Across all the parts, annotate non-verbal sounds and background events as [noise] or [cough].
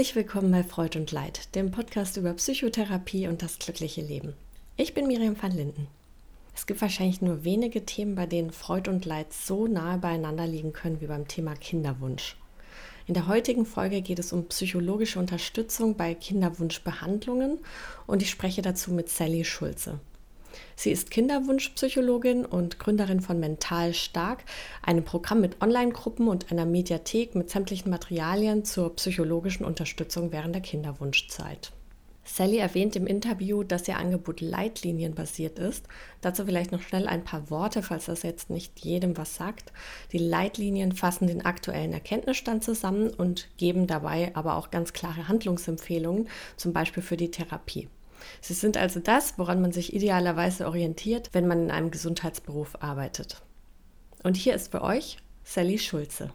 Herzlich willkommen bei Freud und Leid, dem Podcast über Psychotherapie und das glückliche Leben. Ich bin Miriam van Linden. Es gibt wahrscheinlich nur wenige Themen, bei denen Freud und Leid so nahe beieinander liegen können wie beim Thema Kinderwunsch. In der heutigen Folge geht es um psychologische Unterstützung bei Kinderwunschbehandlungen und ich spreche dazu mit Sally Schulze. Sie ist Kinderwunschpsychologin und Gründerin von Mental Stark, einem Programm mit Online-Gruppen und einer Mediathek mit sämtlichen Materialien zur psychologischen Unterstützung während der Kinderwunschzeit. Sally erwähnt im Interview, dass ihr Angebot leitlinienbasiert ist. Dazu vielleicht noch schnell ein paar Worte, falls das jetzt nicht jedem was sagt. Die Leitlinien fassen den aktuellen Erkenntnisstand zusammen und geben dabei aber auch ganz klare Handlungsempfehlungen, zum Beispiel für die Therapie. Sie sind also das, woran man sich idealerweise orientiert, wenn man in einem Gesundheitsberuf arbeitet. Und hier ist für euch Sally Schulze.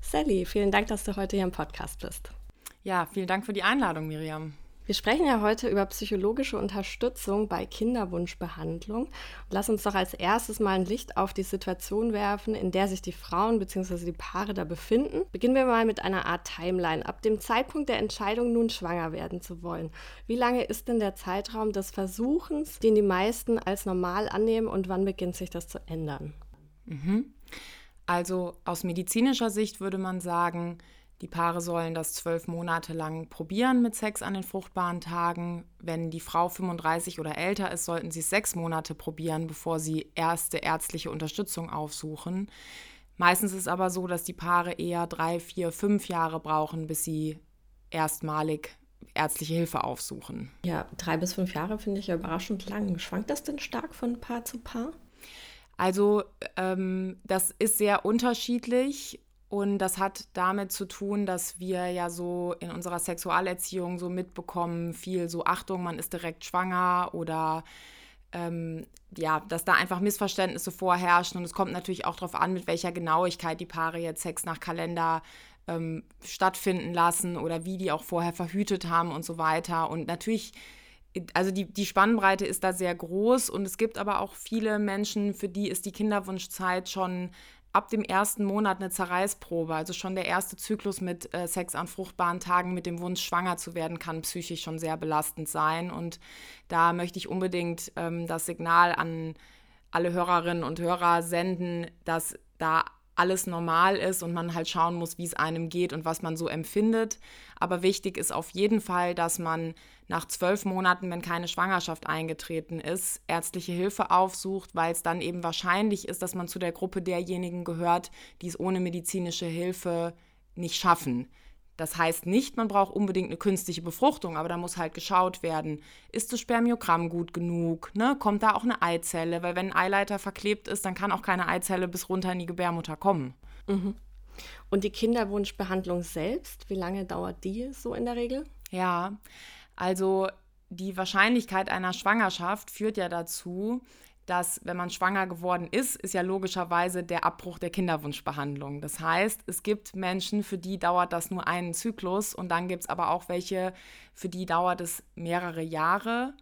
Sally, vielen Dank, dass du heute hier im Podcast bist. Ja, vielen Dank für die Einladung, Miriam. Wir sprechen ja heute über psychologische Unterstützung bei Kinderwunschbehandlung. Lass uns doch als erstes mal ein Licht auf die Situation werfen, in der sich die Frauen bzw. die Paare da befinden. Beginnen wir mal mit einer Art Timeline. Ab dem Zeitpunkt der Entscheidung, nun schwanger werden zu wollen. Wie lange ist denn der Zeitraum des Versuchens, den die meisten als normal annehmen und wann beginnt sich das zu ändern? Mhm. Also aus medizinischer Sicht würde man sagen, die Paare sollen das zwölf Monate lang probieren mit Sex an den fruchtbaren Tagen. Wenn die Frau 35 oder älter ist, sollten sie es sechs Monate probieren, bevor sie erste ärztliche Unterstützung aufsuchen. Meistens ist es aber so, dass die Paare eher drei, vier, fünf Jahre brauchen, bis sie erstmalig ärztliche Hilfe aufsuchen. Ja, drei bis fünf Jahre finde ich ja überraschend lang. Schwankt das denn stark von Paar zu Paar? Also ähm, das ist sehr unterschiedlich und das hat damit zu tun, dass wir ja so in unserer Sexualerziehung so mitbekommen, viel so Achtung, man ist direkt schwanger oder ähm, ja, dass da einfach Missverständnisse vorherrschen. Und es kommt natürlich auch darauf an, mit welcher Genauigkeit die Paare jetzt Sex nach Kalender ähm, stattfinden lassen oder wie die auch vorher verhütet haben und so weiter. Und natürlich also die, die Spannbreite ist da sehr groß und es gibt aber auch viele Menschen, für die ist die Kinderwunschzeit schon ab dem ersten Monat eine Zerreißprobe. Also schon der erste Zyklus mit äh, Sex an fruchtbaren Tagen mit dem Wunsch, schwanger zu werden, kann psychisch schon sehr belastend sein. Und da möchte ich unbedingt ähm, das Signal an alle Hörerinnen und Hörer senden, dass da alles normal ist und man halt schauen muss, wie es einem geht und was man so empfindet. Aber wichtig ist auf jeden Fall, dass man nach zwölf Monaten, wenn keine Schwangerschaft eingetreten ist, ärztliche Hilfe aufsucht, weil es dann eben wahrscheinlich ist, dass man zu der Gruppe derjenigen gehört, die es ohne medizinische Hilfe nicht schaffen. Das heißt nicht, man braucht unbedingt eine künstliche Befruchtung, aber da muss halt geschaut werden, ist das Spermiogramm gut genug, ne? kommt da auch eine Eizelle, weil wenn ein Eileiter verklebt ist, dann kann auch keine Eizelle bis runter in die Gebärmutter kommen. Mhm. Und die Kinderwunschbehandlung selbst, wie lange dauert die so in der Regel? Ja, also die Wahrscheinlichkeit einer Schwangerschaft führt ja dazu, dass wenn man schwanger geworden ist, ist ja logischerweise der Abbruch der Kinderwunschbehandlung. Das heißt, es gibt Menschen, für die dauert das nur einen Zyklus und dann gibt es aber auch welche, für die dauert es mehrere Jahre.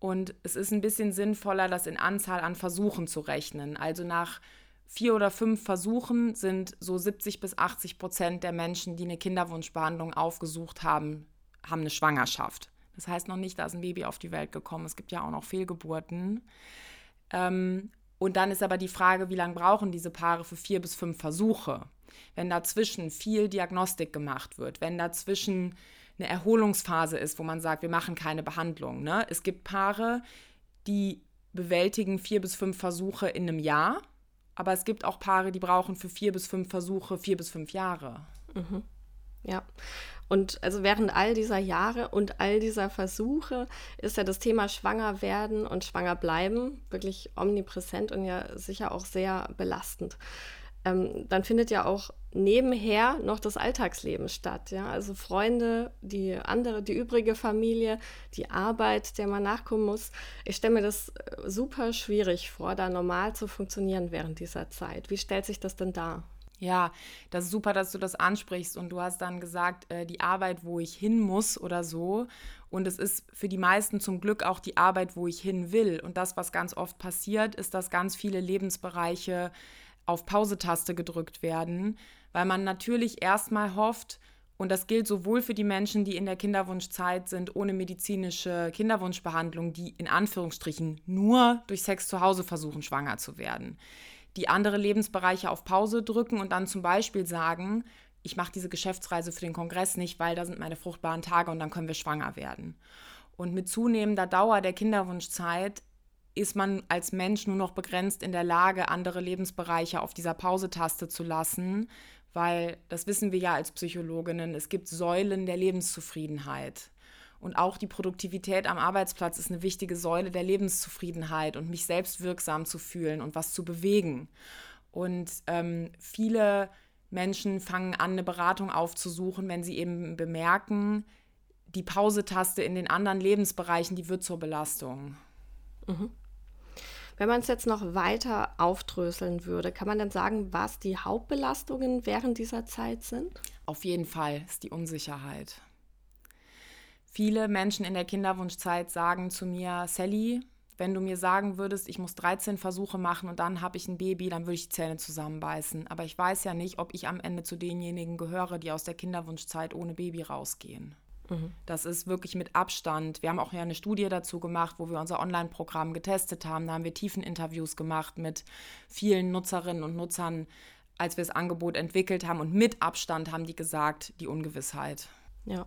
Und es ist ein bisschen sinnvoller, das in Anzahl an Versuchen zu rechnen. Also nach vier oder fünf Versuchen sind so 70 bis 80 Prozent der Menschen, die eine Kinderwunschbehandlung aufgesucht haben, haben eine Schwangerschaft. Das heißt noch nicht, da ist ein Baby auf die Welt gekommen. Es gibt ja auch noch Fehlgeburten. Ähm, und dann ist aber die Frage, wie lange brauchen diese Paare für vier bis fünf Versuche? Wenn dazwischen viel Diagnostik gemacht wird, wenn dazwischen eine Erholungsphase ist, wo man sagt, wir machen keine Behandlung. Ne? Es gibt Paare, die bewältigen vier bis fünf Versuche in einem Jahr, aber es gibt auch Paare, die brauchen für vier bis fünf Versuche vier bis fünf Jahre. Mhm. Ja. Und also während all dieser Jahre und all dieser Versuche ist ja das Thema Schwanger werden und Schwanger bleiben wirklich omnipräsent und ja sicher auch sehr belastend. Ähm, dann findet ja auch nebenher noch das Alltagsleben statt. Ja? Also Freunde, die andere, die übrige Familie, die Arbeit, der man nachkommen muss. Ich stelle mir das äh, super schwierig vor, da normal zu funktionieren während dieser Zeit. Wie stellt sich das denn dar? Ja, das ist super, dass du das ansprichst und du hast dann gesagt, äh, die Arbeit, wo ich hin muss oder so. Und es ist für die meisten zum Glück auch die Arbeit, wo ich hin will. Und das, was ganz oft passiert, ist, dass ganz viele Lebensbereiche auf Pause-Taste gedrückt werden, weil man natürlich erstmal hofft, und das gilt sowohl für die Menschen, die in der Kinderwunschzeit sind, ohne medizinische Kinderwunschbehandlung, die in Anführungsstrichen nur durch Sex zu Hause versuchen, schwanger zu werden die andere Lebensbereiche auf Pause drücken und dann zum Beispiel sagen, ich mache diese Geschäftsreise für den Kongress nicht, weil da sind meine fruchtbaren Tage und dann können wir schwanger werden. Und mit zunehmender Dauer der Kinderwunschzeit ist man als Mensch nur noch begrenzt in der Lage, andere Lebensbereiche auf dieser Pausetaste zu lassen, weil das wissen wir ja als Psychologinnen, es gibt Säulen der Lebenszufriedenheit. Und auch die Produktivität am Arbeitsplatz ist eine wichtige Säule der Lebenszufriedenheit und mich selbst wirksam zu fühlen und was zu bewegen. Und ähm, viele Menschen fangen an, eine Beratung aufzusuchen, wenn sie eben bemerken, die Pausetaste in den anderen Lebensbereichen, die wird zur Belastung. Mhm. Wenn man es jetzt noch weiter aufdröseln würde, kann man dann sagen, was die Hauptbelastungen während dieser Zeit sind? Auf jeden Fall ist die Unsicherheit. Viele Menschen in der Kinderwunschzeit sagen zu mir, Sally, wenn du mir sagen würdest, ich muss 13 Versuche machen und dann habe ich ein Baby, dann würde ich die Zähne zusammenbeißen. Aber ich weiß ja nicht, ob ich am Ende zu denjenigen gehöre, die aus der Kinderwunschzeit ohne Baby rausgehen. Mhm. Das ist wirklich mit Abstand. Wir haben auch ja eine Studie dazu gemacht, wo wir unser Online-Programm getestet haben. Da haben wir Tiefeninterviews gemacht mit vielen Nutzerinnen und Nutzern, als wir das Angebot entwickelt haben. Und mit Abstand haben die gesagt, die Ungewissheit. Ja.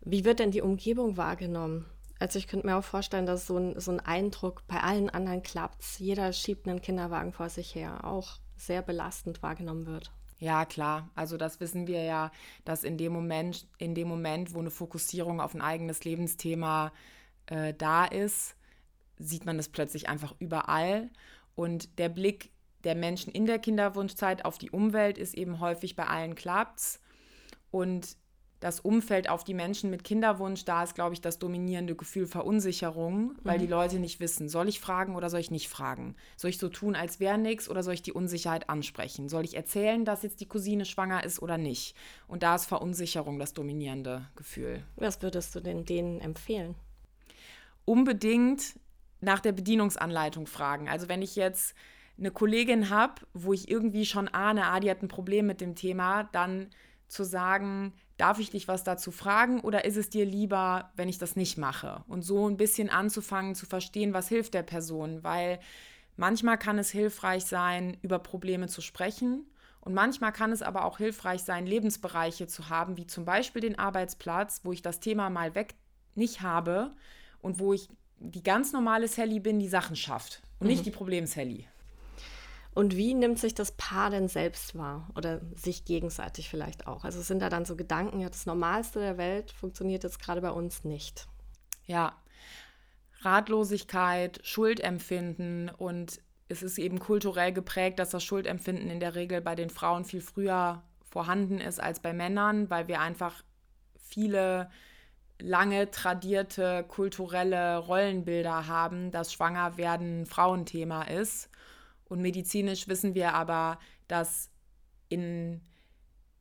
Wie wird denn die Umgebung wahrgenommen? Also ich könnte mir auch vorstellen, dass so ein, so ein Eindruck bei allen anderen klappt. Jeder schiebt einen Kinderwagen vor sich her, auch sehr belastend wahrgenommen wird. Ja, klar. Also das wissen wir ja, dass in dem Moment, in dem Moment, wo eine Fokussierung auf ein eigenes Lebensthema äh, da ist, sieht man das plötzlich einfach überall. Und der Blick der Menschen in der Kinderwunschzeit auf die Umwelt ist eben häufig bei allen klappt's. Und das Umfeld auf die Menschen mit Kinderwunsch, da ist, glaube ich, das dominierende Gefühl Verunsicherung, weil mhm. die Leute nicht wissen, soll ich fragen oder soll ich nicht fragen? Soll ich so tun, als wäre nichts oder soll ich die Unsicherheit ansprechen? Soll ich erzählen, dass jetzt die Cousine schwanger ist oder nicht? Und da ist Verunsicherung das dominierende Gefühl. Was würdest du denn denen empfehlen? Unbedingt nach der Bedienungsanleitung fragen. Also wenn ich jetzt eine Kollegin habe, wo ich irgendwie schon ahne, ah, die hat ein Problem mit dem Thema, dann zu sagen, darf ich dich was dazu fragen oder ist es dir lieber, wenn ich das nicht mache? Und so ein bisschen anzufangen zu verstehen, was hilft der Person, weil manchmal kann es hilfreich sein, über Probleme zu sprechen. Und manchmal kann es aber auch hilfreich sein, Lebensbereiche zu haben, wie zum Beispiel den Arbeitsplatz, wo ich das Thema mal weg nicht habe und wo ich die ganz normale Sally bin, die Sachen schafft und mhm. nicht die Problem-Sally. Und wie nimmt sich das Paar denn selbst wahr oder sich gegenseitig vielleicht auch? Also sind da dann so Gedanken, ja, das Normalste der Welt funktioniert jetzt gerade bei uns nicht. Ja, Ratlosigkeit, Schuldempfinden und es ist eben kulturell geprägt, dass das Schuldempfinden in der Regel bei den Frauen viel früher vorhanden ist als bei Männern, weil wir einfach viele lange tradierte kulturelle Rollenbilder haben, dass Schwangerwerden Frauenthema ist und medizinisch wissen wir aber, dass in,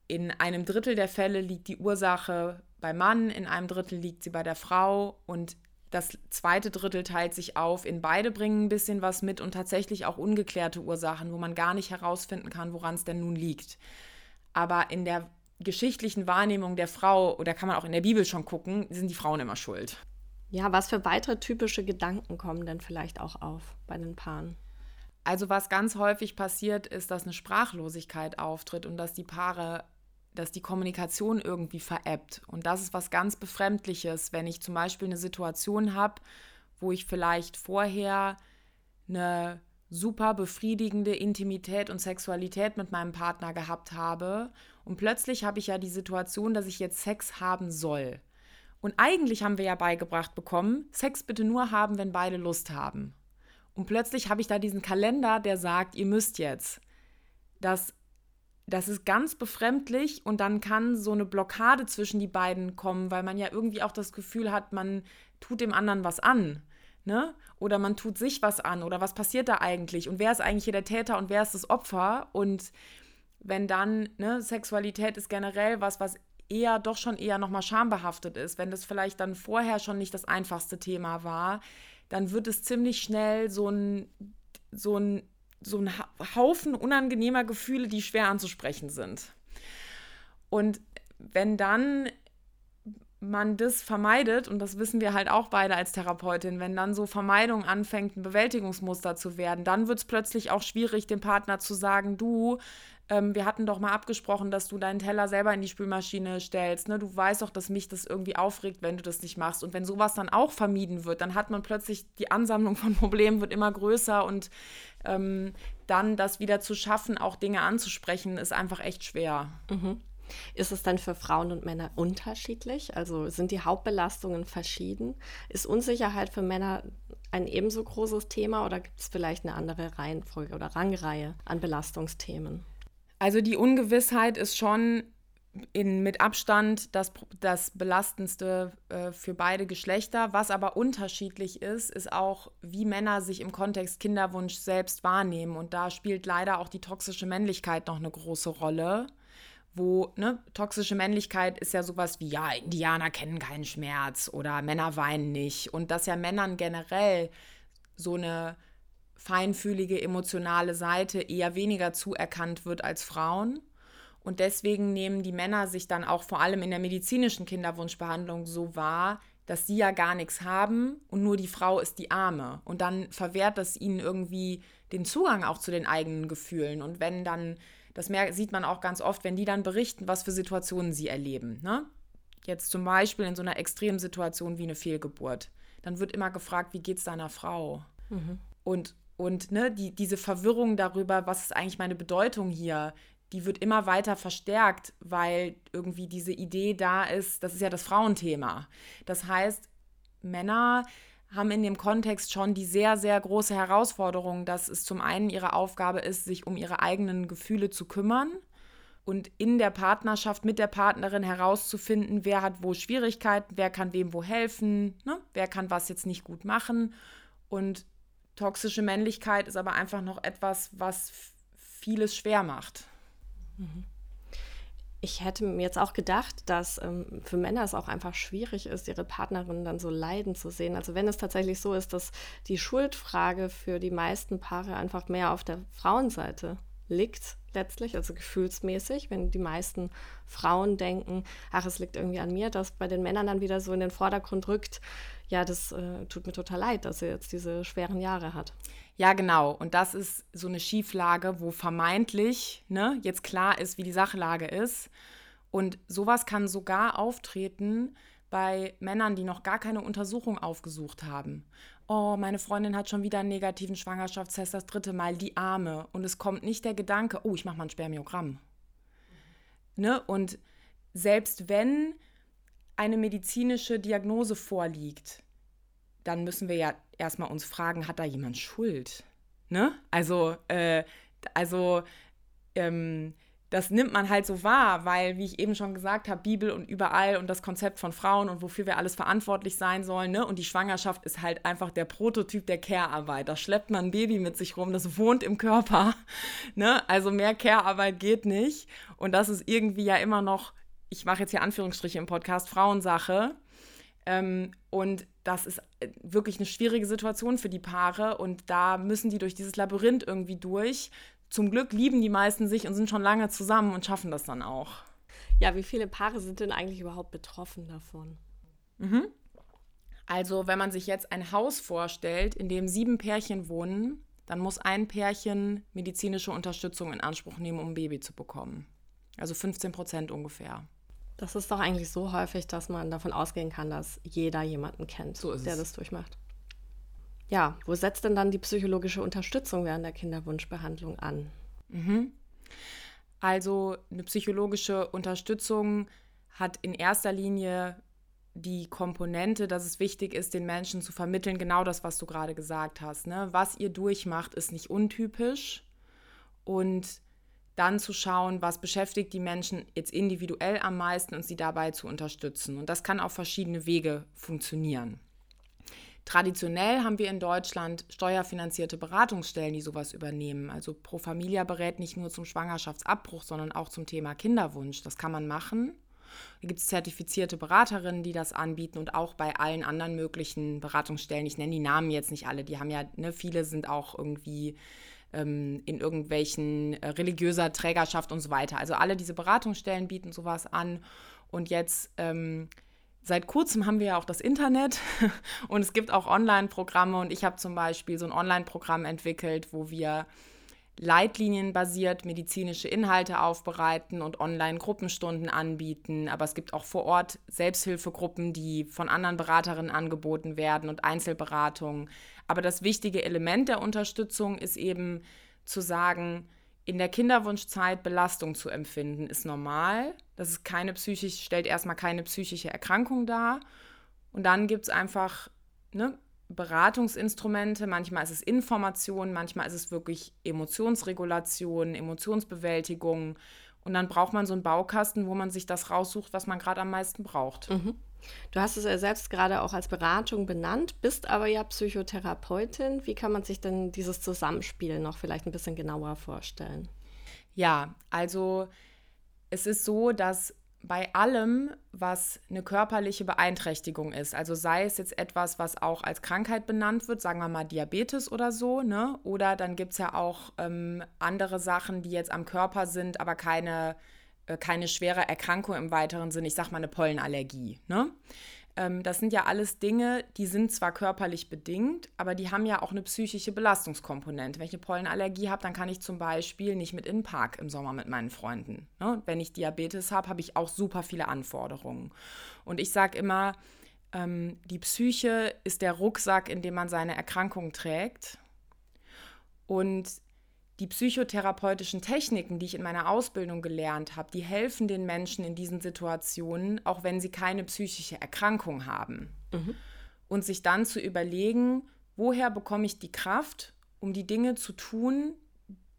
in einem Drittel der Fälle liegt die Ursache beim Mann, in einem Drittel liegt sie bei der Frau und das zweite Drittel teilt sich auf in beide bringen ein bisschen was mit und tatsächlich auch ungeklärte Ursachen, wo man gar nicht herausfinden kann, woran es denn nun liegt. Aber in der geschichtlichen Wahrnehmung der Frau, oder kann man auch in der Bibel schon gucken, sind die Frauen immer schuld. Ja, was für weitere typische Gedanken kommen denn vielleicht auch auf bei den Paaren? Also was ganz häufig passiert, ist, dass eine Sprachlosigkeit auftritt und dass die Paare, dass die Kommunikation irgendwie veräppt. Und das ist was ganz Befremdliches, wenn ich zum Beispiel eine Situation habe, wo ich vielleicht vorher eine super befriedigende Intimität und Sexualität mit meinem Partner gehabt habe und plötzlich habe ich ja die Situation, dass ich jetzt Sex haben soll. Und eigentlich haben wir ja beigebracht bekommen, Sex bitte nur haben, wenn beide Lust haben. Und plötzlich habe ich da diesen Kalender, der sagt, ihr müsst jetzt. Das, das ist ganz befremdlich und dann kann so eine Blockade zwischen die beiden kommen, weil man ja irgendwie auch das Gefühl hat, man tut dem anderen was an. Ne? Oder man tut sich was an oder was passiert da eigentlich und wer ist eigentlich hier der Täter und wer ist das Opfer und wenn dann, ne, Sexualität ist generell was, was eher doch schon eher nochmal schambehaftet ist, wenn das vielleicht dann vorher schon nicht das einfachste Thema war, dann wird es ziemlich schnell so ein, so ein, so ein Haufen unangenehmer Gefühle, die schwer anzusprechen sind. Und wenn dann man das vermeidet, und das wissen wir halt auch beide als Therapeutin, wenn dann so Vermeidung anfängt, ein Bewältigungsmuster zu werden, dann wird es plötzlich auch schwierig, dem Partner zu sagen, du, ähm, wir hatten doch mal abgesprochen, dass du deinen Teller selber in die Spülmaschine stellst. Ne? Du weißt doch, dass mich das irgendwie aufregt, wenn du das nicht machst. Und wenn sowas dann auch vermieden wird, dann hat man plötzlich die Ansammlung von [laughs] Problemen wird immer größer und ähm, dann das wieder zu schaffen, auch Dinge anzusprechen, ist einfach echt schwer. Mhm. Ist es dann für Frauen und Männer unterschiedlich? Also sind die Hauptbelastungen verschieden? Ist Unsicherheit für Männer ein ebenso großes Thema oder gibt es vielleicht eine andere Reihenfolge oder Rangreihe an Belastungsthemen? Also die Ungewissheit ist schon in, mit Abstand das, das Belastendste äh, für beide Geschlechter. Was aber unterschiedlich ist, ist auch, wie Männer sich im Kontext Kinderwunsch selbst wahrnehmen. Und da spielt leider auch die toxische Männlichkeit noch eine große Rolle. Wo, ne, toxische Männlichkeit ist ja sowas wie, ja, Indianer kennen keinen Schmerz oder Männer weinen nicht. Und dass ja Männern generell so eine feinfühlige, emotionale Seite eher weniger zuerkannt wird als Frauen. Und deswegen nehmen die Männer sich dann auch vor allem in der medizinischen Kinderwunschbehandlung so wahr, dass sie ja gar nichts haben und nur die Frau ist die Arme. Und dann verwehrt das ihnen irgendwie den Zugang auch zu den eigenen Gefühlen. Und wenn dann, das sieht man auch ganz oft, wenn die dann berichten, was für Situationen sie erleben. Ne? Jetzt zum Beispiel in so einer extremen Situation wie eine Fehlgeburt. Dann wird immer gefragt, wie geht es deiner Frau? Mhm. Und und ne, die, diese Verwirrung darüber, was ist eigentlich meine Bedeutung hier, die wird immer weiter verstärkt, weil irgendwie diese Idee da ist, das ist ja das Frauenthema. Das heißt, Männer haben in dem Kontext schon die sehr, sehr große Herausforderung, dass es zum einen ihre Aufgabe ist, sich um ihre eigenen Gefühle zu kümmern und in der Partnerschaft mit der Partnerin herauszufinden, wer hat wo Schwierigkeiten, wer kann wem wo helfen, ne? wer kann was jetzt nicht gut machen. Und Toxische Männlichkeit ist aber einfach noch etwas, was vieles schwer macht. Mhm. Ich hätte mir jetzt auch gedacht, dass ähm, für Männer es auch einfach schwierig ist, ihre Partnerin dann so leiden zu sehen. Also wenn es tatsächlich so ist, dass die Schuldfrage für die meisten Paare einfach mehr auf der Frauenseite liegt, letztlich, also gefühlsmäßig, wenn die meisten Frauen denken, ach, es liegt irgendwie an mir, dass bei den Männern dann wieder so in den Vordergrund rückt, ja, das äh, tut mir total leid, dass er jetzt diese schweren Jahre hat. Ja, genau. Und das ist so eine Schieflage, wo vermeintlich ne, jetzt klar ist, wie die Sachlage ist. Und sowas kann sogar auftreten bei Männern, die noch gar keine Untersuchung aufgesucht haben. Oh, meine Freundin hat schon wieder einen negativen Schwangerschaftstest, das dritte Mal, die Arme. Und es kommt nicht der Gedanke, oh, ich mache mal ein Spermiogramm. Ne? Und selbst wenn eine medizinische Diagnose vorliegt, dann müssen wir ja erstmal uns fragen, hat da jemand Schuld? Ne? Also, äh, also ähm, das nimmt man halt so wahr, weil, wie ich eben schon gesagt habe, Bibel und überall und das Konzept von Frauen und wofür wir alles verantwortlich sein sollen. Ne? Und die Schwangerschaft ist halt einfach der Prototyp der Care-Arbeit. Da schleppt man ein Baby mit sich rum, das wohnt im Körper. [laughs] Ne? Also mehr Care-Arbeit geht nicht. Und das ist irgendwie ja immer noch ich mache jetzt hier Anführungsstriche im Podcast, Frauensache. Ähm, und das ist äh, wirklich eine schwierige Situation für die Paare und da müssen die durch dieses Labyrinth irgendwie durch. Zum Glück lieben die meisten sich und sind schon lange zusammen und schaffen das dann auch. Ja, wie viele Paare sind denn eigentlich überhaupt betroffen davon? Mhm. Also, wenn man sich jetzt ein Haus vorstellt, in dem sieben Pärchen wohnen, dann muss ein Pärchen medizinische Unterstützung in Anspruch nehmen, um ein Baby zu bekommen. Also 15 Prozent ungefähr. Das ist doch eigentlich so häufig, dass man davon ausgehen kann, dass jeder jemanden kennt, so der das durchmacht. Ja, wo setzt denn dann die psychologische Unterstützung während der Kinderwunschbehandlung an? Mhm. Also eine psychologische Unterstützung hat in erster Linie die Komponente, dass es wichtig ist, den Menschen zu vermitteln, genau das, was du gerade gesagt hast. Ne? Was ihr durchmacht, ist nicht untypisch und dann zu schauen, was beschäftigt die Menschen jetzt individuell am meisten und sie dabei zu unterstützen. Und das kann auf verschiedene Wege funktionieren. Traditionell haben wir in Deutschland steuerfinanzierte Beratungsstellen, die sowas übernehmen. Also Pro Familia berät nicht nur zum Schwangerschaftsabbruch, sondern auch zum Thema Kinderwunsch. Das kann man machen. Da gibt es zertifizierte Beraterinnen, die das anbieten und auch bei allen anderen möglichen Beratungsstellen. Ich nenne die Namen jetzt nicht alle, die haben ja, ne, viele sind auch irgendwie ähm, in irgendwelchen äh, religiöser Trägerschaft und so weiter. Also alle diese Beratungsstellen bieten sowas an. Und jetzt ähm, Seit kurzem haben wir ja auch das Internet [laughs] und es gibt auch Online-Programme und ich habe zum Beispiel so ein Online-Programm entwickelt, wo wir leitlinienbasiert medizinische Inhalte aufbereiten und Online-Gruppenstunden anbieten. Aber es gibt auch vor Ort Selbsthilfegruppen, die von anderen Beraterinnen angeboten werden und Einzelberatungen. Aber das wichtige Element der Unterstützung ist eben zu sagen, in der Kinderwunschzeit Belastung zu empfinden, ist normal. Das ist keine psychisch, stellt erstmal keine psychische Erkrankung dar. Und dann gibt es einfach ne, Beratungsinstrumente. Manchmal ist es Information, manchmal ist es wirklich Emotionsregulation, Emotionsbewältigung. Und dann braucht man so einen Baukasten, wo man sich das raussucht, was man gerade am meisten braucht. Mhm. Du hast es ja selbst gerade auch als Beratung benannt, bist aber ja Psychotherapeutin. Wie kann man sich denn dieses Zusammenspiel noch vielleicht ein bisschen genauer vorstellen? Ja, also es ist so, dass bei allem, was eine körperliche Beeinträchtigung ist, also sei es jetzt etwas, was auch als Krankheit benannt wird, sagen wir mal Diabetes oder so, ne? Oder dann gibt es ja auch ähm, andere Sachen, die jetzt am Körper sind, aber keine keine schwere Erkrankung im weiteren Sinne, ich sag mal eine Pollenallergie. Ne? Ähm, das sind ja alles Dinge, die sind zwar körperlich bedingt, aber die haben ja auch eine psychische Belastungskomponente. Wenn ich eine Pollenallergie habe, dann kann ich zum Beispiel nicht mit in den Park im Sommer mit meinen Freunden. Ne? Wenn ich Diabetes habe, habe ich auch super viele Anforderungen. Und ich sage immer, ähm, die Psyche ist der Rucksack, in dem man seine Erkrankung trägt. Und die psychotherapeutischen Techniken, die ich in meiner Ausbildung gelernt habe, die helfen den Menschen in diesen Situationen, auch wenn sie keine psychische Erkrankung haben. Mhm. Und sich dann zu überlegen, woher bekomme ich die Kraft, um die Dinge zu tun,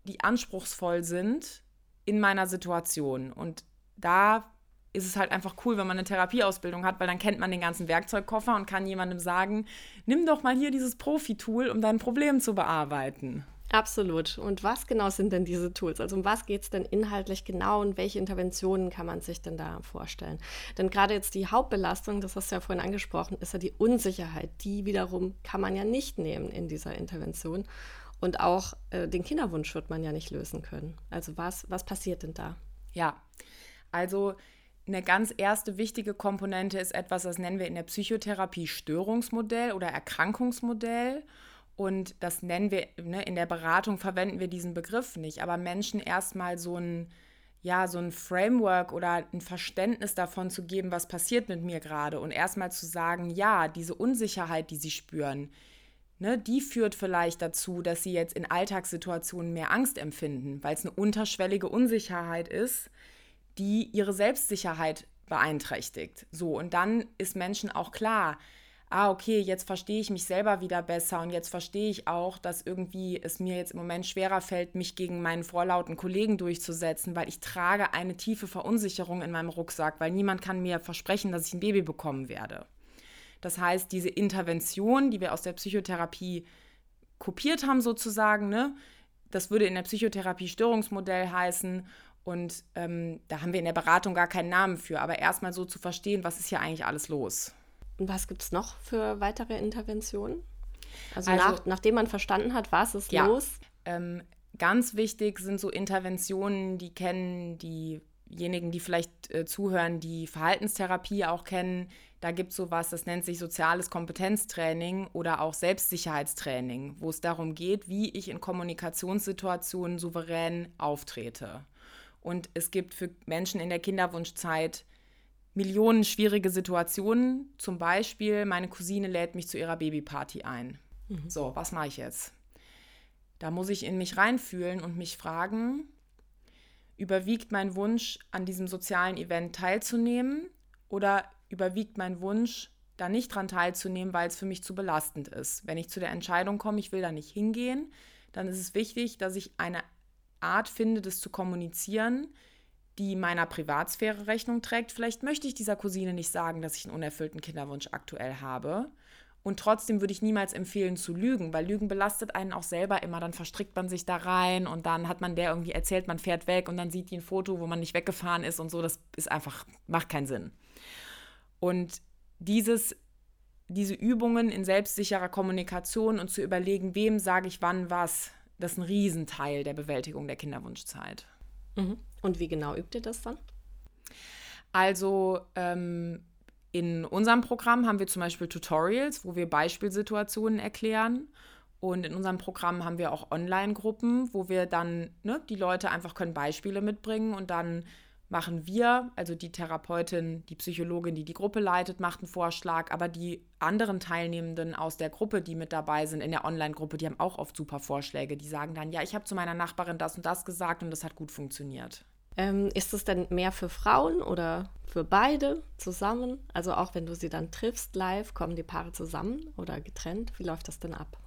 die anspruchsvoll sind in meiner Situation. Und da ist es halt einfach cool, wenn man eine Therapieausbildung hat, weil dann kennt man den ganzen Werkzeugkoffer und kann jemandem sagen, nimm doch mal hier dieses Profi-Tool, um dein Problem zu bearbeiten. Absolut. Und was genau sind denn diese Tools? Also um was geht es denn inhaltlich genau und welche Interventionen kann man sich denn da vorstellen? Denn gerade jetzt die Hauptbelastung, das hast du ja vorhin angesprochen, ist ja die Unsicherheit. Die wiederum kann man ja nicht nehmen in dieser Intervention. Und auch äh, den Kinderwunsch wird man ja nicht lösen können. Also was, was passiert denn da? Ja, also eine ganz erste wichtige Komponente ist etwas, das nennen wir in der Psychotherapie Störungsmodell oder Erkrankungsmodell. Und das nennen wir, ne, in der Beratung verwenden wir diesen Begriff nicht, aber Menschen erstmal so ein, ja, so ein Framework oder ein Verständnis davon zu geben, was passiert mit mir gerade und erstmal zu sagen, ja, diese Unsicherheit, die sie spüren, ne, die führt vielleicht dazu, dass sie jetzt in Alltagssituationen mehr Angst empfinden, weil es eine unterschwellige Unsicherheit ist, die ihre Selbstsicherheit beeinträchtigt. So, und dann ist Menschen auch klar, ah, okay, jetzt verstehe ich mich selber wieder besser und jetzt verstehe ich auch, dass irgendwie es mir jetzt im Moment schwerer fällt, mich gegen meinen vorlauten Kollegen durchzusetzen, weil ich trage eine tiefe Verunsicherung in meinem Rucksack, weil niemand kann mir versprechen, dass ich ein Baby bekommen werde. Das heißt, diese Intervention, die wir aus der Psychotherapie kopiert haben sozusagen, ne, das würde in der Psychotherapie Störungsmodell heißen und ähm, da haben wir in der Beratung gar keinen Namen für, aber erstmal so zu verstehen, was ist hier eigentlich alles los. Und was gibt es noch für weitere Interventionen? Also, also nach, nachdem man verstanden hat, was ist ja, los? Ähm, ganz wichtig sind so Interventionen, die kennen diejenigen, die vielleicht äh, zuhören, die Verhaltenstherapie auch kennen. Da gibt es sowas, das nennt sich soziales Kompetenztraining oder auch Selbstsicherheitstraining, wo es darum geht, wie ich in Kommunikationssituationen souverän auftrete. Und es gibt für Menschen in der Kinderwunschzeit Millionen schwierige Situationen. Zum Beispiel, meine Cousine lädt mich zu ihrer Babyparty ein. Mhm. So, was mache ich jetzt? Da muss ich in mich reinfühlen und mich fragen, überwiegt mein Wunsch, an diesem sozialen Event teilzunehmen oder überwiegt mein Wunsch, da nicht dran teilzunehmen, weil es für mich zu belastend ist. Wenn ich zu der Entscheidung komme, ich will da nicht hingehen, dann ist es wichtig, dass ich eine Art finde, das zu kommunizieren, die meiner Privatsphäre Rechnung trägt. Vielleicht möchte ich dieser Cousine nicht sagen, dass ich einen unerfüllten Kinderwunsch aktuell habe. Und trotzdem würde ich niemals empfehlen zu lügen, weil Lügen belastet einen auch selber immer. Dann verstrickt man sich da rein und dann hat man der irgendwie erzählt, man fährt weg und dann sieht die ein Foto, wo man nicht weggefahren ist und so. Das ist einfach, macht keinen Sinn. Und dieses, diese Übungen in selbstsicherer Kommunikation und zu überlegen, wem sage ich wann was, das ist ein Riesenteil der Bewältigung der Kinderwunschzeit. Mhm. Und wie genau übt ihr das dann? Also ähm, in unserem Programm haben wir zum Beispiel Tutorials, wo wir Beispielsituationen erklären. Und in unserem Programm haben wir auch Online-Gruppen, wo wir dann, ne, die Leute einfach können Beispiele mitbringen und dann machen wir, also die Therapeutin, die Psychologin, die die Gruppe leitet, macht einen Vorschlag, aber die anderen Teilnehmenden aus der Gruppe, die mit dabei sind in der Online-Gruppe, die haben auch oft super Vorschläge. Die sagen dann, ja, ich habe zu meiner Nachbarin das und das gesagt und das hat gut funktioniert. Ähm, ist es denn mehr für Frauen oder für beide zusammen? Also auch wenn du sie dann triffst live, kommen die Paare zusammen oder getrennt? Wie läuft das denn ab?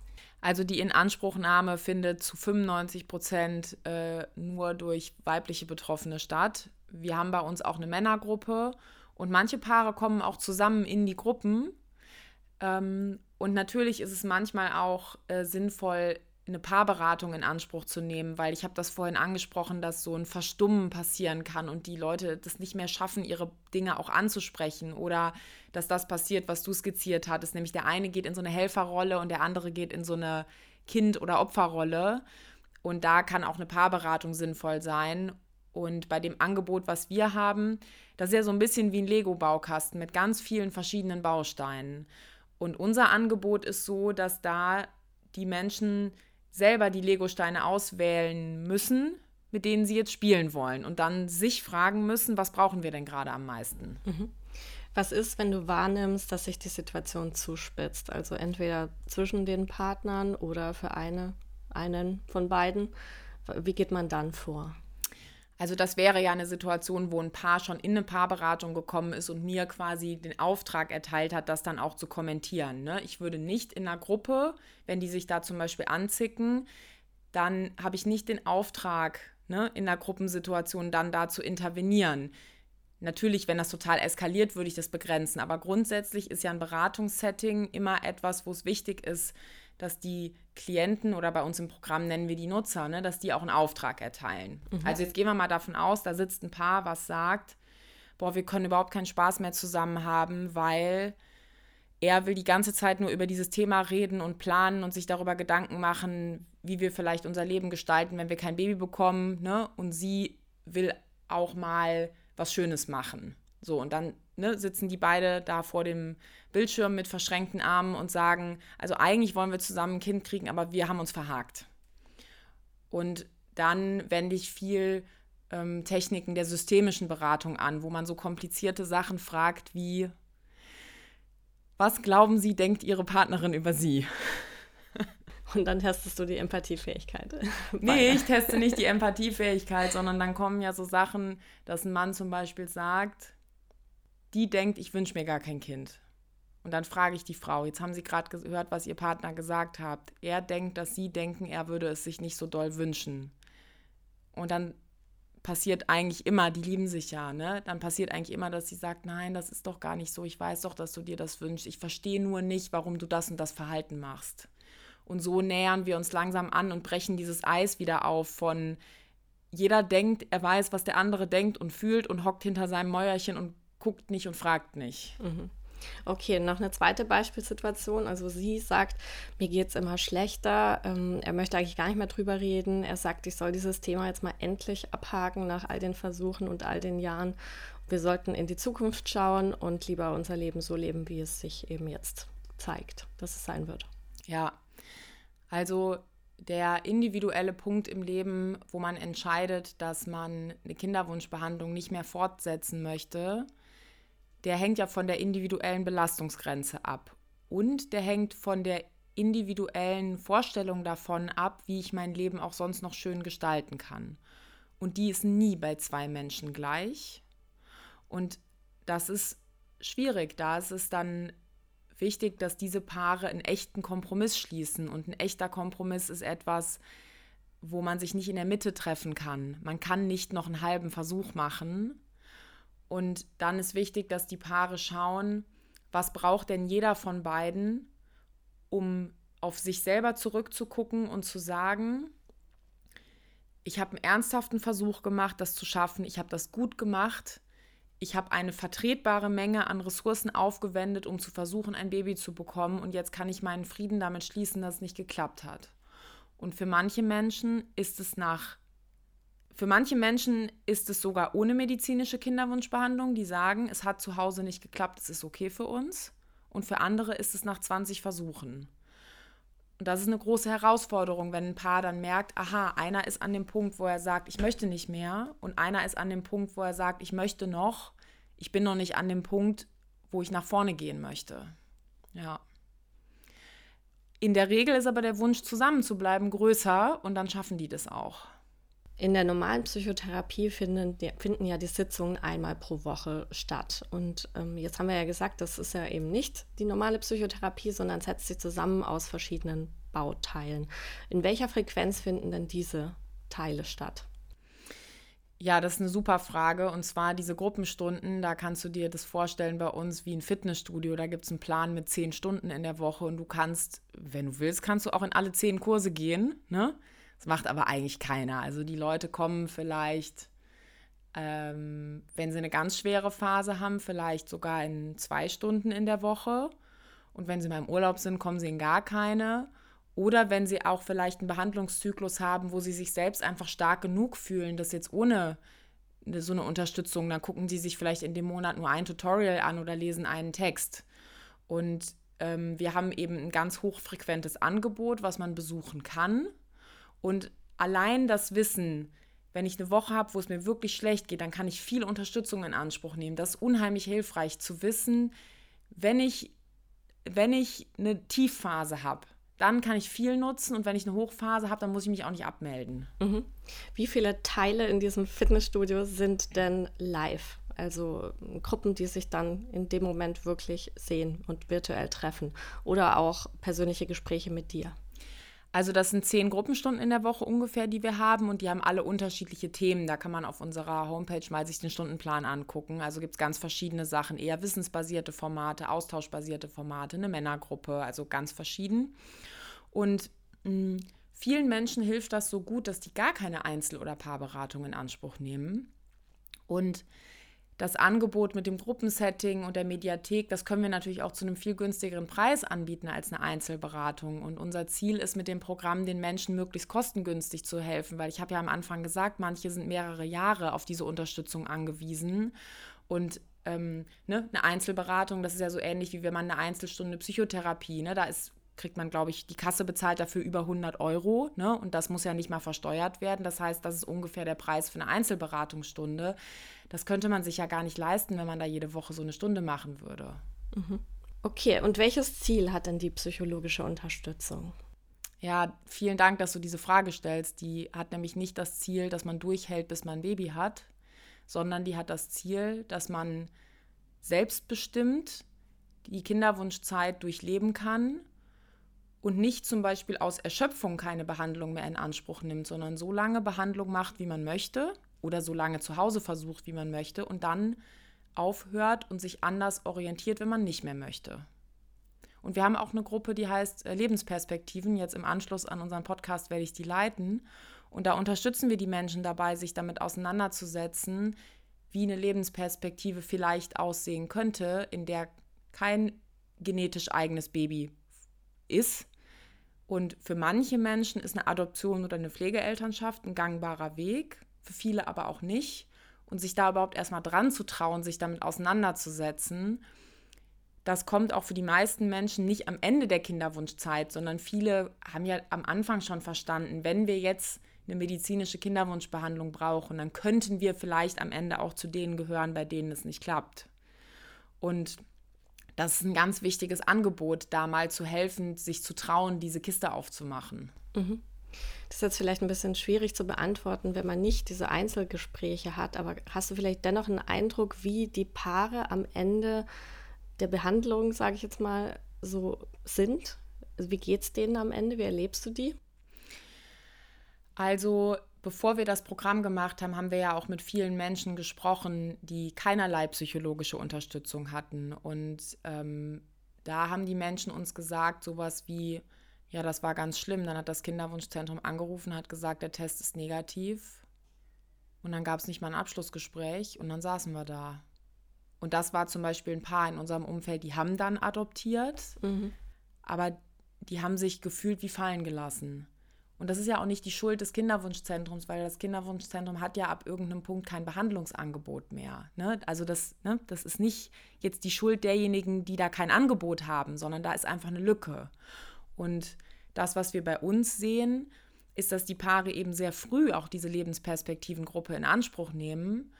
Also die Inanspruchnahme findet zu 95 Prozent äh, nur durch weibliche Betroffene statt. Wir haben bei uns auch eine Männergruppe und manche Paare kommen auch zusammen in die Gruppen. Ähm, und natürlich ist es manchmal auch äh, sinnvoll, eine Paarberatung in Anspruch zu nehmen, weil ich habe das vorhin angesprochen, dass so ein Verstummen passieren kann und die Leute das nicht mehr schaffen, ihre Dinge auch anzusprechen oder dass das passiert, was du skizziert hattest, nämlich der eine geht in so eine Helferrolle und der andere geht in so eine Kind- oder Opferrolle. Und da kann auch eine Paarberatung sinnvoll sein. Und bei dem Angebot, was wir haben, das ist ja so ein bisschen wie ein Lego-Baukasten mit ganz vielen verschiedenen Bausteinen. Und unser Angebot ist so, dass da die Menschen selber die Lego-Steine auswählen müssen, mit denen sie jetzt spielen wollen und dann sich fragen müssen, was brauchen wir denn gerade am meisten. Mhm. Was ist, wenn du wahrnimmst, dass sich die Situation zuspitzt? Also entweder zwischen den Partnern oder für eine, einen von beiden. Wie geht man dann vor? Also das wäre ja eine Situation, wo ein Paar schon in eine Paarberatung gekommen ist und mir quasi den Auftrag erteilt hat, das dann auch zu kommentieren. Ne? Ich würde nicht in einer Gruppe, wenn die sich da zum Beispiel anzicken, dann habe ich nicht den Auftrag, ne, in der Gruppensituation dann da zu intervenieren. Natürlich, wenn das total eskaliert, würde ich das begrenzen. Aber grundsätzlich ist ja ein Beratungssetting immer etwas, wo es wichtig ist, dass die Klienten oder bei uns im Programm nennen wir die Nutzer, ne, dass die auch einen Auftrag erteilen. Mhm. Also jetzt gehen wir mal davon aus, da sitzt ein Paar, was sagt, boah, wir können überhaupt keinen Spaß mehr zusammen haben, weil er will die ganze Zeit nur über dieses Thema reden und planen und sich darüber Gedanken machen, wie wir vielleicht unser Leben gestalten, wenn wir kein Baby bekommen. Ne? Und sie will auch mal was Schönes machen. So, und dann ne, sitzen die beide da vor dem Bildschirm mit verschränkten Armen und sagen, also eigentlich wollen wir zusammen ein Kind kriegen, aber wir haben uns verhakt. Und dann wende ich viel ähm, Techniken der systemischen Beratung an, wo man so komplizierte Sachen fragt wie, was glauben Sie, denkt Ihre Partnerin über Sie? [laughs] Und dann testest du die Empathiefähigkeit. [laughs] nee, ich teste nicht die Empathiefähigkeit, sondern dann kommen ja so Sachen, dass ein Mann zum Beispiel sagt, die denkt, ich wünsche mir gar kein Kind. Und dann frage ich die Frau, jetzt haben Sie gerade gehört, was Ihr Partner gesagt hat. Er denkt, dass Sie denken, er würde es sich nicht so doll wünschen. Und dann passiert eigentlich immer, die lieben sich ja, ne? Dann passiert eigentlich immer, dass sie sagt, nein, das ist doch gar nicht so. Ich weiß doch, dass du dir das wünschst. Ich verstehe nur nicht, warum du das und das Verhalten machst. Und so nähern wir uns langsam an und brechen dieses Eis wieder auf von jeder denkt, er weiß, was der andere denkt und fühlt und hockt hinter seinem Mäuerchen und guckt nicht und fragt nicht. Mhm. Okay, noch eine zweite Beispielsituation. Also sie sagt, mir geht es immer schlechter. Ähm, er möchte eigentlich gar nicht mehr drüber reden. Er sagt, ich soll dieses Thema jetzt mal endlich abhaken nach all den Versuchen und all den Jahren. Wir sollten in die Zukunft schauen und lieber unser Leben so leben, wie es sich eben jetzt zeigt, dass es sein wird. Ja, also der individuelle Punkt im Leben, wo man entscheidet, dass man eine Kinderwunschbehandlung nicht mehr fortsetzen möchte, der hängt ja von der individuellen Belastungsgrenze ab. Und der hängt von der individuellen Vorstellung davon ab, wie ich mein Leben auch sonst noch schön gestalten kann. Und die ist nie bei zwei Menschen gleich. Und das ist schwierig. Da ist es dann wichtig, dass diese Paare einen echten Kompromiss schließen. Und ein echter Kompromiss ist etwas, wo man sich nicht in der Mitte treffen kann. Man kann nicht noch einen halben Versuch machen, und dann ist wichtig, dass die Paare schauen, was braucht denn jeder von beiden um auf sich selber zurückzugucken und zu sagen, ich habe einen ernsthaften Versuch gemacht, das zu schaffen, ich habe das gut gemacht, ich habe eine vertretbare Menge an Ressourcen aufgewendet, um zu versuchen, ein Baby zu bekommen. Und jetzt kann ich meinen Frieden damit schließen, dass es nicht geklappt hat. Und für manche Menschen ist es nach für manche Menschen ist es sogar ohne medizinische Kinderwunschbehandlung, die sagen, es hat zu Hause nicht geklappt, es ist okay für uns. Und für andere ist es nach 20 Versuchen. Und das ist eine große Herausforderung, wenn ein Paar dann merkt, aha, einer ist an dem Punkt, wo er sagt, ich möchte nicht mehr. Und einer ist an dem Punkt, wo er sagt, ich möchte noch. Ich bin noch nicht an dem Punkt, wo ich nach vorne gehen möchte. Ja. In der Regel ist aber der Wunsch, zusammen zu bleiben, größer und dann schaffen die das auch. In der normalen Psychotherapie finden, finden ja die Sitzungen einmal pro Woche statt. Und ähm, jetzt haben wir ja gesagt, das ist ja eben nicht die normale Psychotherapie, sondern setzt sich zusammen aus verschiedenen Bauteilen. In welcher Frequenz finden denn diese Teile statt? Ja, das ist eine super Frage. Und zwar diese Gruppenstunden, da kannst du dir das vorstellen bei uns wie ein Fitnessstudio. Da gibt es einen Plan mit zehn Stunden in der Woche und du kannst, wenn du willst, kannst du auch in alle zehn Kurse gehen. Ne? Das macht aber eigentlich keiner. Also die Leute kommen vielleicht, ähm, wenn sie eine ganz schwere Phase haben, vielleicht sogar in zwei Stunden in der Woche. Und wenn sie mal im Urlaub sind, kommen sie in gar keine. Oder wenn sie auch vielleicht einen Behandlungszyklus haben, wo sie sich selbst einfach stark genug fühlen, dass jetzt ohne so eine Unterstützung, dann gucken sie sich vielleicht in dem Monat nur ein Tutorial an oder lesen einen Text. Und ähm, wir haben eben ein ganz hochfrequentes Angebot, was man besuchen kann. Und allein das Wissen, wenn ich eine Woche habe, wo es mir wirklich schlecht geht, dann kann ich viel Unterstützung in Anspruch nehmen. Das ist unheimlich hilfreich zu wissen, wenn ich, wenn ich eine Tiefphase habe, dann kann ich viel nutzen und wenn ich eine Hochphase habe, dann muss ich mich auch nicht abmelden. Mhm. Wie viele Teile in diesem Fitnessstudio sind denn live? Also Gruppen, die sich dann in dem Moment wirklich sehen und virtuell treffen oder auch persönliche Gespräche mit dir? Also das sind zehn Gruppenstunden in der Woche ungefähr, die wir haben und die haben alle unterschiedliche Themen. Da kann man auf unserer Homepage mal sich den Stundenplan angucken. Also gibt es ganz verschiedene Sachen, eher wissensbasierte Formate, austauschbasierte Formate, eine Männergruppe, also ganz verschieden. Und mh, hm, vielen Menschen hilft das so gut, dass die gar keine Einzel- oder Paarberatung in Anspruch nehmen. Und das Angebot mit dem Gruppensetting und der Mediathek, das können wir natürlich auch zu einem viel günstigeren Preis anbieten als eine Einzelberatung. Und unser Ziel ist mit dem Programm den Menschen möglichst kostengünstig zu helfen, weil ich habe ja am Anfang gesagt, manche sind mehrere Jahre auf diese Unterstützung angewiesen. Und ähm, ne, eine Einzelberatung, das ist ja so ähnlich wie wenn man eine Einzelstunde Psychotherapie, ne, da ist kriegt man, glaube ich, die Kasse bezahlt dafür über 100 Euro. Ne? Und das muss ja nicht mal versteuert werden. Das heißt, das ist ungefähr der Preis für eine Einzelberatungsstunde. Das könnte man sich ja gar nicht leisten, wenn man da jede Woche so eine Stunde machen würde. Mhm. Okay, und welches Ziel hat denn die psychologische Unterstützung? Ja, vielen Dank, dass du diese Frage stellst. Die hat nämlich nicht das Ziel, dass man durchhält, bis man ein Baby hat, sondern die hat das Ziel, dass man selbstbestimmt die Kinderwunschzeit durchleben kann und nicht zum Beispiel aus Erschöpfung keine Behandlung mehr in Anspruch nimmt, sondern so lange Behandlung macht, wie man möchte oder so lange zu Hause versucht, wie man möchte und dann aufhört und sich anders orientiert, wenn man nicht mehr möchte. Und wir haben auch eine Gruppe, die heißt äh, Lebensperspektiven. Jetzt im Anschluss an unseren Podcast werde ich die leiten. Und da unterstützen wir die Menschen dabei, sich damit auseinanderzusetzen, wie eine Lebensperspektive vielleicht aussehen könnte, in der kein genetisch eigenes Baby ist, und für manche Menschen ist eine Adoption oder eine Pflegeelternschaft ein gangbarer Weg, für viele aber auch nicht. Und sich da überhaupt erstmal dran zu trauen, sich damit auseinanderzusetzen, das kommt auch für die meisten Menschen nicht am Ende der Kinderwunschzeit, sondern viele haben ja am Anfang schon verstanden, wenn wir jetzt eine medizinische Kinderwunschbehandlung brauchen, dann könnten wir vielleicht am Ende auch zu denen gehören, bei denen es nicht klappt. Und das ist ein ganz wichtiges Angebot, da mal zu helfen, sich zu trauen, diese Kiste aufzumachen. Mhm. Das ist jetzt vielleicht ein bisschen schwierig zu beantworten, wenn man nicht diese Einzelgespräche hat, aber hast du vielleicht dennoch einen Eindruck, wie die Paare am Ende der Behandlung, sage ich jetzt mal, so sind? Wie geht es denen am Ende? Wie erlebst du die? Also bevor wir das Programm gemacht haben, haben wir ja auch mit vielen Menschen gesprochen, die keinerlei psychologische Unterstützung hatten. Und ähm, da haben die Menschen uns gesagt, sowas wie, ja, das war ganz schlimm. Dann hat das Kinderwunschzentrum angerufen, hat gesagt, der Test ist negativ. Und dann gab es nicht mal ein Abschlussgespräch und dann saßen wir da. Und das war zum Beispiel ein Paar in unserem Umfeld, die haben dann adoptiert, mhm. aber die haben sich gefühlt wie fallen gelassen. Und das ist ja auch nicht die Schuld des Kinderwunschzentrums, weil das Kinderwunschzentrum hat ja ab irgendeinem Punkt kein Behandlungsangebot mehr. Ne? Also das, ne, das ist nicht jetzt die Schuld derjenigen, die da kein Angebot haben, sondern da ist einfach eine Lücke. Und das, was wir bei uns sehen, ist, dass die Paare eben sehr früh auch diese Lebensperspektivengruppe in Anspruch nehmen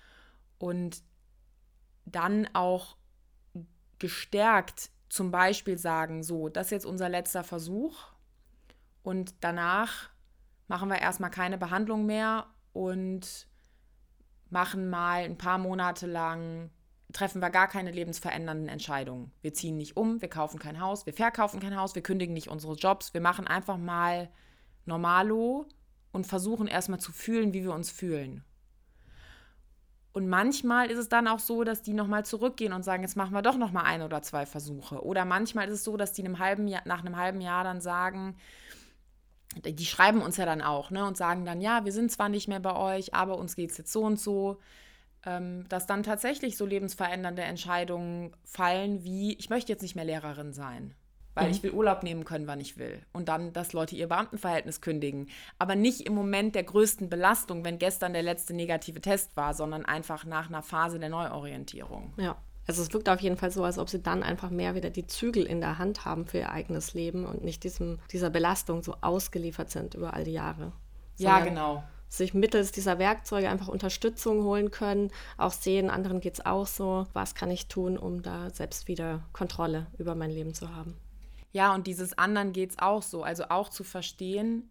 und dann auch gestärkt zum Beispiel sagen, so, das ist jetzt unser letzter Versuch und danach machen wir erstmal keine Behandlung mehr und machen mal ein paar Monate lang, treffen wir gar keine lebensverändernden Entscheidungen. Wir ziehen nicht um, wir kaufen kein Haus, wir verkaufen kein Haus, wir kündigen nicht unsere Jobs, wir machen einfach mal normalo und versuchen erstmal zu fühlen, wie wir uns fühlen. Und manchmal ist es dann auch so, dass die nochmal zurückgehen und sagen, jetzt machen wir doch nochmal ein oder zwei Versuche. Oder manchmal ist es so, dass die einem halben Jahr, nach einem halben Jahr dann sagen, die schreiben uns ja dann auch ne, und sagen dann, ja, wir sind zwar nicht mehr bei euch, aber uns geht es jetzt so und so. Ähm, dass dann tatsächlich so lebensverändernde Entscheidungen fallen, wie ich möchte jetzt nicht mehr Lehrerin sein weil mhm. ich will Urlaub nehmen können, wann ich will. Und dann, dass Leute ihr Beamtenverhältnis kündigen. Aber nicht im Moment der größten Belastung, wenn gestern der letzte negative Test war, sondern einfach nach einer Phase der Neuorientierung. Ja. Also es wirkt auf jeden Fall so, als ob sie dann einfach mehr wieder die Zügel in der Hand haben für ihr eigenes Leben und nicht diesem, dieser Belastung so ausgeliefert sind über all die Jahre. Ja, genau. Sich mittels dieser Werkzeuge einfach Unterstützung holen können, auch sehen, anderen geht es auch so. Was kann ich tun, um da selbst wieder Kontrolle über mein Leben zu haben? Ja, und dieses anderen geht es auch so. Also auch zu verstehen,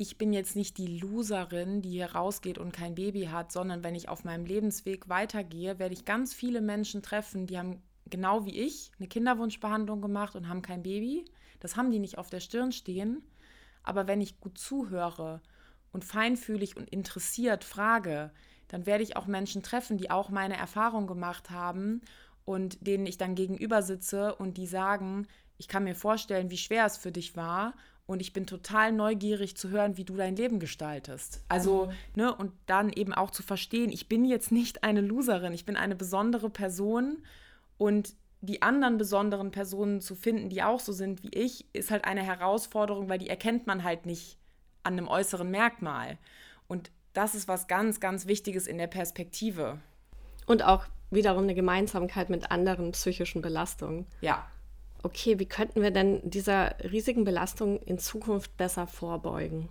ich bin jetzt nicht die Loserin, die hier rausgeht und kein Baby hat, sondern wenn ich auf meinem Lebensweg weitergehe, werde ich ganz viele Menschen treffen, die haben genau wie ich eine Kinderwunschbehandlung gemacht und haben kein Baby. Das haben die nicht auf der Stirn stehen. Aber wenn ich gut zuhöre und feinfühlig und interessiert frage, dann werde ich auch Menschen treffen, die auch meine Erfahrung gemacht haben und denen ich dann gegenüber sitze und die sagen, ich kann mir vorstellen, wie schwer es für dich war und ich bin total neugierig zu hören, wie du dein Leben gestaltest. Also, mhm. ne, und dann eben auch zu verstehen, ich bin jetzt nicht eine Loserin, ich bin eine besondere Person und die anderen besonderen Personen zu finden, die auch so sind wie ich, ist halt eine Herausforderung, weil die erkennt man halt nicht an einem äußeren Merkmal. Und das ist was ganz, ganz Wichtiges in der Perspektive. Und auch wiederum eine Gemeinsamkeit mit anderen psychischen Belastungen. Ja, okay, wie könnten wir denn dieser riesigen Belastung in Zukunft besser vorbeugen?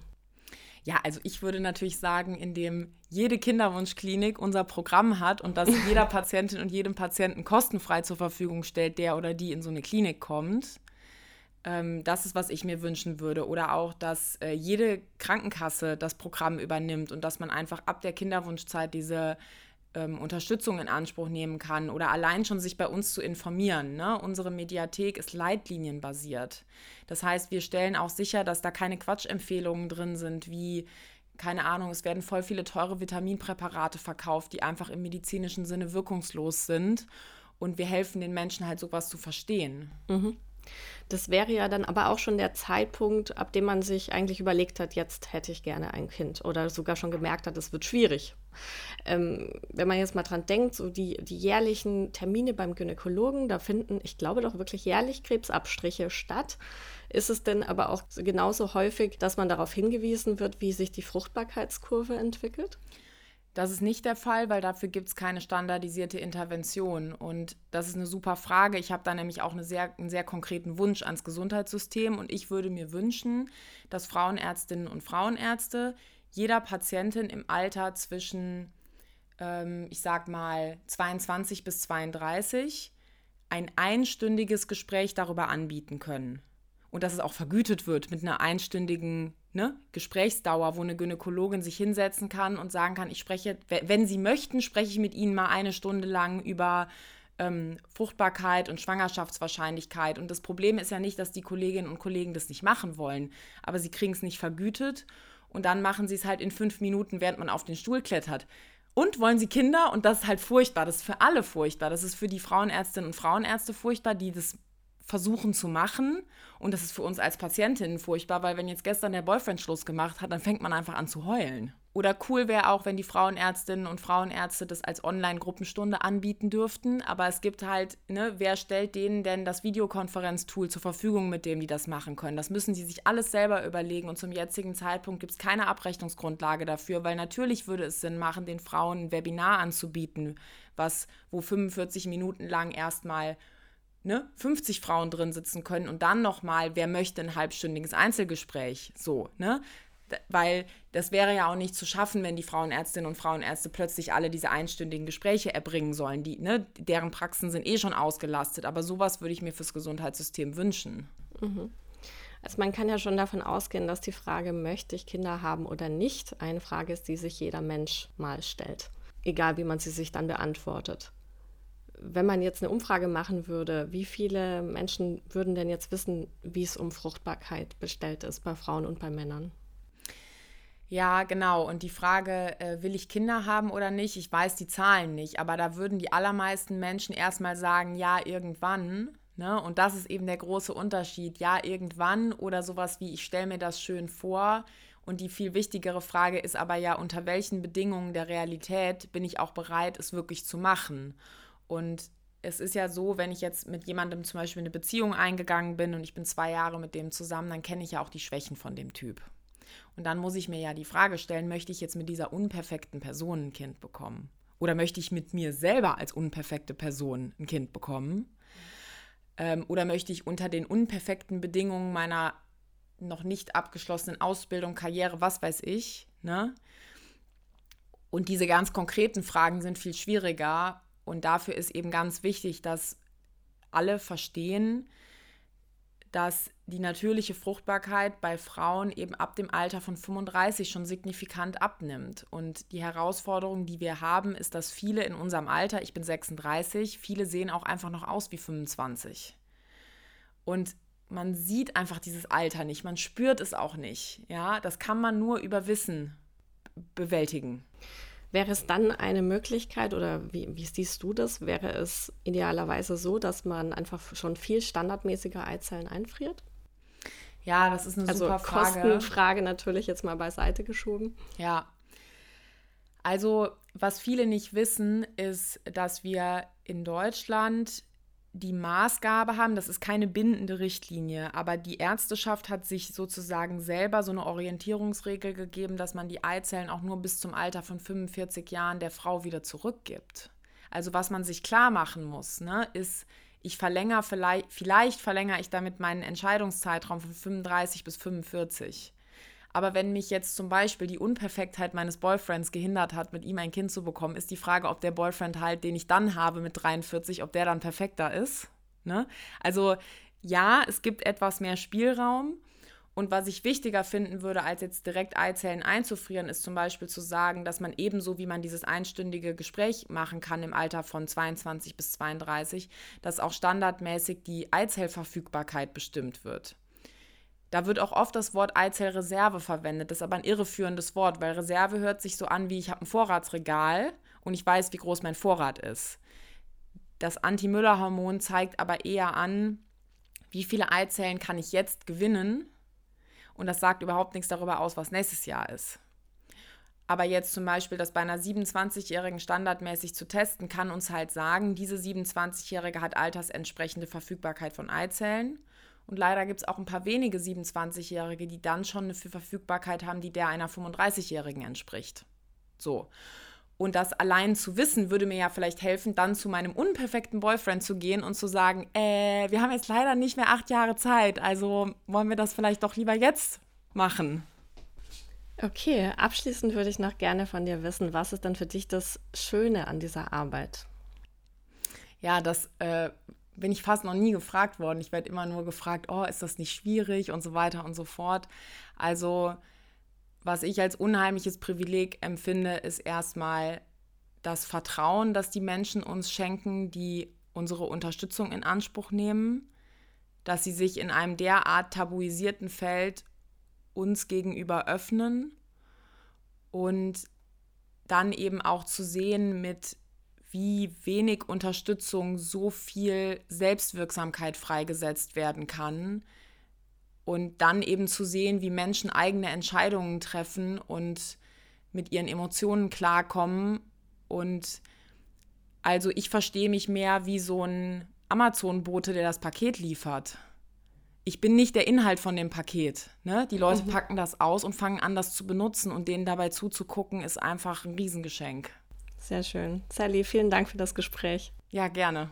Ja, also ich würde natürlich sagen, indem jede Kinderwunschklinik unser Programm hat und das jeder [laughs] Patientin und jedem Patienten kostenfrei zur Verfügung stellt, der oder die in so eine Klinik kommt. Ähm, das ist, was ich mir wünschen würde. Oder auch, dass äh, jede Krankenkasse das Programm übernimmt und dass man einfach ab der Kinderwunschzeit diese ähm, Unterstützung in Anspruch nehmen kann oder allein schon sich bei uns zu informieren. Ne? Unsere Mediathek ist leitlinienbasiert. Das heißt, wir stellen auch sicher, dass da keine Quatschempfehlungen drin sind, wie keine Ahnung, es werden voll viele teure Vitaminpräparate verkauft, die einfach im medizinischen Sinne wirkungslos sind. Und wir helfen den Menschen halt sowas zu verstehen. Mhm. Das wäre ja dann aber auch schon der Zeitpunkt, ab dem man sich eigentlich überlegt hat, jetzt hätte ich gerne ein Kind oder sogar schon gemerkt hat, es wird schwierig. Ähm, wenn man jetzt mal dran denkt, so die, die jährlichen Termine beim Gynäkologen, da finden, ich glaube doch wirklich jährlich Krebsabstriche statt. Ist es denn aber auch genauso häufig, dass man darauf hingewiesen wird, wie sich die Fruchtbarkeitskurve entwickelt? Das ist nicht der Fall, weil dafür gibt es keine standardisierte Intervention. Und das ist eine super Frage. Ich habe da nämlich auch eine sehr, einen sehr konkreten Wunsch ans Gesundheitssystem. Und ich würde mir wünschen, dass Frauenärztinnen und Frauenärzte jeder Patientin im Alter zwischen, ähm, ich sag mal, 22 bis 32 ein einstündiges Gespräch darüber anbieten können. Und dass es auch vergütet wird mit einer einstündigen ne, Gesprächsdauer, wo eine Gynäkologin sich hinsetzen kann und sagen kann, ich spreche, wenn Sie möchten, spreche ich mit Ihnen mal eine Stunde lang über ähm, Fruchtbarkeit und Schwangerschaftswahrscheinlichkeit. Und das Problem ist ja nicht, dass die Kolleginnen und Kollegen das nicht machen wollen, aber sie kriegen es nicht vergütet und dann machen sie es halt in fünf Minuten, während man auf den Stuhl klettert. Und wollen sie Kinder? Und das ist halt furchtbar. Das ist für alle furchtbar. Das ist für die Frauenärztinnen und Frauenärzte furchtbar, die das versuchen zu machen. Und das ist für uns als Patientin furchtbar, weil wenn jetzt gestern der Boyfriend Schluss gemacht hat, dann fängt man einfach an zu heulen. Oder cool wäre auch, wenn die Frauenärztinnen und Frauenärzte das als Online-Gruppenstunde anbieten dürften. Aber es gibt halt, ne, wer stellt denen denn das Videokonferenztool zur Verfügung, mit dem die das machen können? Das müssen sie sich alles selber überlegen. Und zum jetzigen Zeitpunkt gibt es keine Abrechnungsgrundlage dafür, weil natürlich würde es Sinn machen, den Frauen ein Webinar anzubieten, was, wo 45 Minuten lang erstmal ne, 50 Frauen drin sitzen können und dann nochmal, wer möchte ein halbstündiges Einzelgespräch. So, ne? weil das wäre ja auch nicht zu schaffen, wenn die Frauenärztinnen und Frauenärzte plötzlich alle diese einstündigen Gespräche erbringen sollen. Die, ne, deren Praxen sind eh schon ausgelastet, aber sowas würde ich mir fürs Gesundheitssystem wünschen. Mhm. Also man kann ja schon davon ausgehen, dass die Frage, möchte ich Kinder haben oder nicht, eine Frage ist, die sich jeder Mensch mal stellt. Egal wie man sie sich dann beantwortet. Wenn man jetzt eine Umfrage machen würde, wie viele Menschen würden denn jetzt wissen, wie es um Fruchtbarkeit bestellt ist bei Frauen und bei Männern? Ja, genau. Und die Frage, äh, will ich Kinder haben oder nicht? Ich weiß die Zahlen nicht, aber da würden die allermeisten Menschen erstmal sagen, ja, irgendwann. Ne? Und das ist eben der große Unterschied. Ja, irgendwann oder sowas wie, ich stelle mir das schön vor. Und die viel wichtigere Frage ist aber ja, unter welchen Bedingungen der Realität bin ich auch bereit, es wirklich zu machen? Und es ist ja so, wenn ich jetzt mit jemandem zum Beispiel eine Beziehung eingegangen bin und ich bin zwei Jahre mit dem zusammen, dann kenne ich ja auch die Schwächen von dem Typ. Und dann muss ich mir ja die Frage stellen, möchte ich jetzt mit dieser unperfekten Person ein Kind bekommen? Oder möchte ich mit mir selber als unperfekte Person ein Kind bekommen? Ähm, oder möchte ich unter den unperfekten Bedingungen meiner noch nicht abgeschlossenen Ausbildung, Karriere, was weiß ich, ne? Und diese ganz konkreten Fragen sind viel schwieriger. Und dafür ist eben ganz wichtig, dass alle verstehen, dass die natürliche Fruchtbarkeit bei Frauen eben ab dem Alter von 35 schon signifikant abnimmt. Und die Herausforderung, die wir haben, ist, dass viele in unserem Alter, ich bin 36, viele sehen auch einfach noch aus wie 25. Und man sieht einfach dieses Alter nicht, man spürt es auch nicht. Ja, das kann man nur über Wissen bewältigen. Wäre es dann eine Möglichkeit oder wie, wie siehst du das? Wäre es idealerweise so, dass man einfach schon viel standardmäßiger Eizellen einfriert? Ja, das ist eine also super Frage. Kostenfrage natürlich jetzt mal beiseite geschoben. Ja. Also, was viele nicht wissen, ist, dass wir in Deutschland die Maßgabe haben, das ist keine bindende Richtlinie, aber die Ärzteschaft hat sich sozusagen selber so eine Orientierungsregel gegeben, dass man die Eizellen auch nur bis zum Alter von 45 Jahren der Frau wieder zurückgibt. Also was man sich klar machen muss, ne, ist, ich verlängere vielleicht, vielleicht verlängere ich damit meinen Entscheidungszeitraum von 35 bis 45. Aber wenn mich jetzt zum Beispiel die Unperfektheit meines Boyfriends gehindert hat, mit ihm ein Kind zu bekommen, ist die Frage, ob der Boyfriend halt, den ich dann habe mit 43, ob der dann perfekter ist. Ne? Also ja, es gibt etwas mehr Spielraum. Und was ich wichtiger finden würde, als jetzt direkt Eizellen einzufrieren, ist zum Beispiel zu sagen, dass man ebenso wie man dieses einstündige Gespräch machen kann im Alter von 22 bis 32, dass auch standardmäßig die Eizellverfügbarkeit bestimmt wird. Da wird auch oft das Wort Eizellreserve verwendet. Das ist aber ein irreführendes Wort, weil Reserve hört sich so an, wie ich habe ein Vorratsregal und ich weiß, wie groß mein Vorrat ist. Das Anti-Müller-Hormon zeigt aber eher an, wie viele Eizellen kann ich jetzt gewinnen und das sagt überhaupt nichts darüber aus, was nächstes Jahr ist. Aber jetzt zum Beispiel das bei einer 27-Jährigen standardmäßig zu testen, kann uns halt sagen, diese 27-Jährige hat altersentsprechende Verfügbarkeit von Eizellen und leider gibt es auch ein paar wenige 27-Jährige, die dann schon eine Verfügbarkeit haben, die der einer 35-Jährigen entspricht. So. Und das allein zu wissen, würde mir ja vielleicht helfen, dann zu meinem unperfekten Boyfriend zu gehen und zu sagen, äh, wir haben jetzt leider nicht mehr acht Jahre Zeit, also wollen wir das vielleicht doch lieber jetzt machen. Okay, abschließend würde ich noch gerne von dir wissen, was ist denn für dich das Schöne an dieser Arbeit? Ja, das äh, bin ich fast noch nie gefragt worden. Ich werde immer nur gefragt, oh, ist das nicht schwierig und so weiter und so fort. Also, was ich als unheimliches Privileg empfinde, ist erstmal das Vertrauen, das die Menschen uns schenken, die unsere Unterstützung in Anspruch nehmen, dass sie sich in einem derart tabuisierten Feld uns gegenüber öffnen und dann eben auch zu sehen, mit wie wenig Unterstützung so viel Selbstwirksamkeit freigesetzt werden kann. Und dann eben zu sehen, wie Menschen eigene Entscheidungen treffen und mit ihren Emotionen klarkommen. Und also ich verstehe mich mehr wie so ein Amazon-Bote, der das Paket liefert. Ich bin nicht der Inhalt von dem Paket. Ne? Die Leute mhm. packen das aus und fangen an, das zu benutzen und denen dabei zuzugucken, ist einfach ein Riesengeschenk. Sehr schön. Sally, vielen Dank für das Gespräch. Ja, gerne.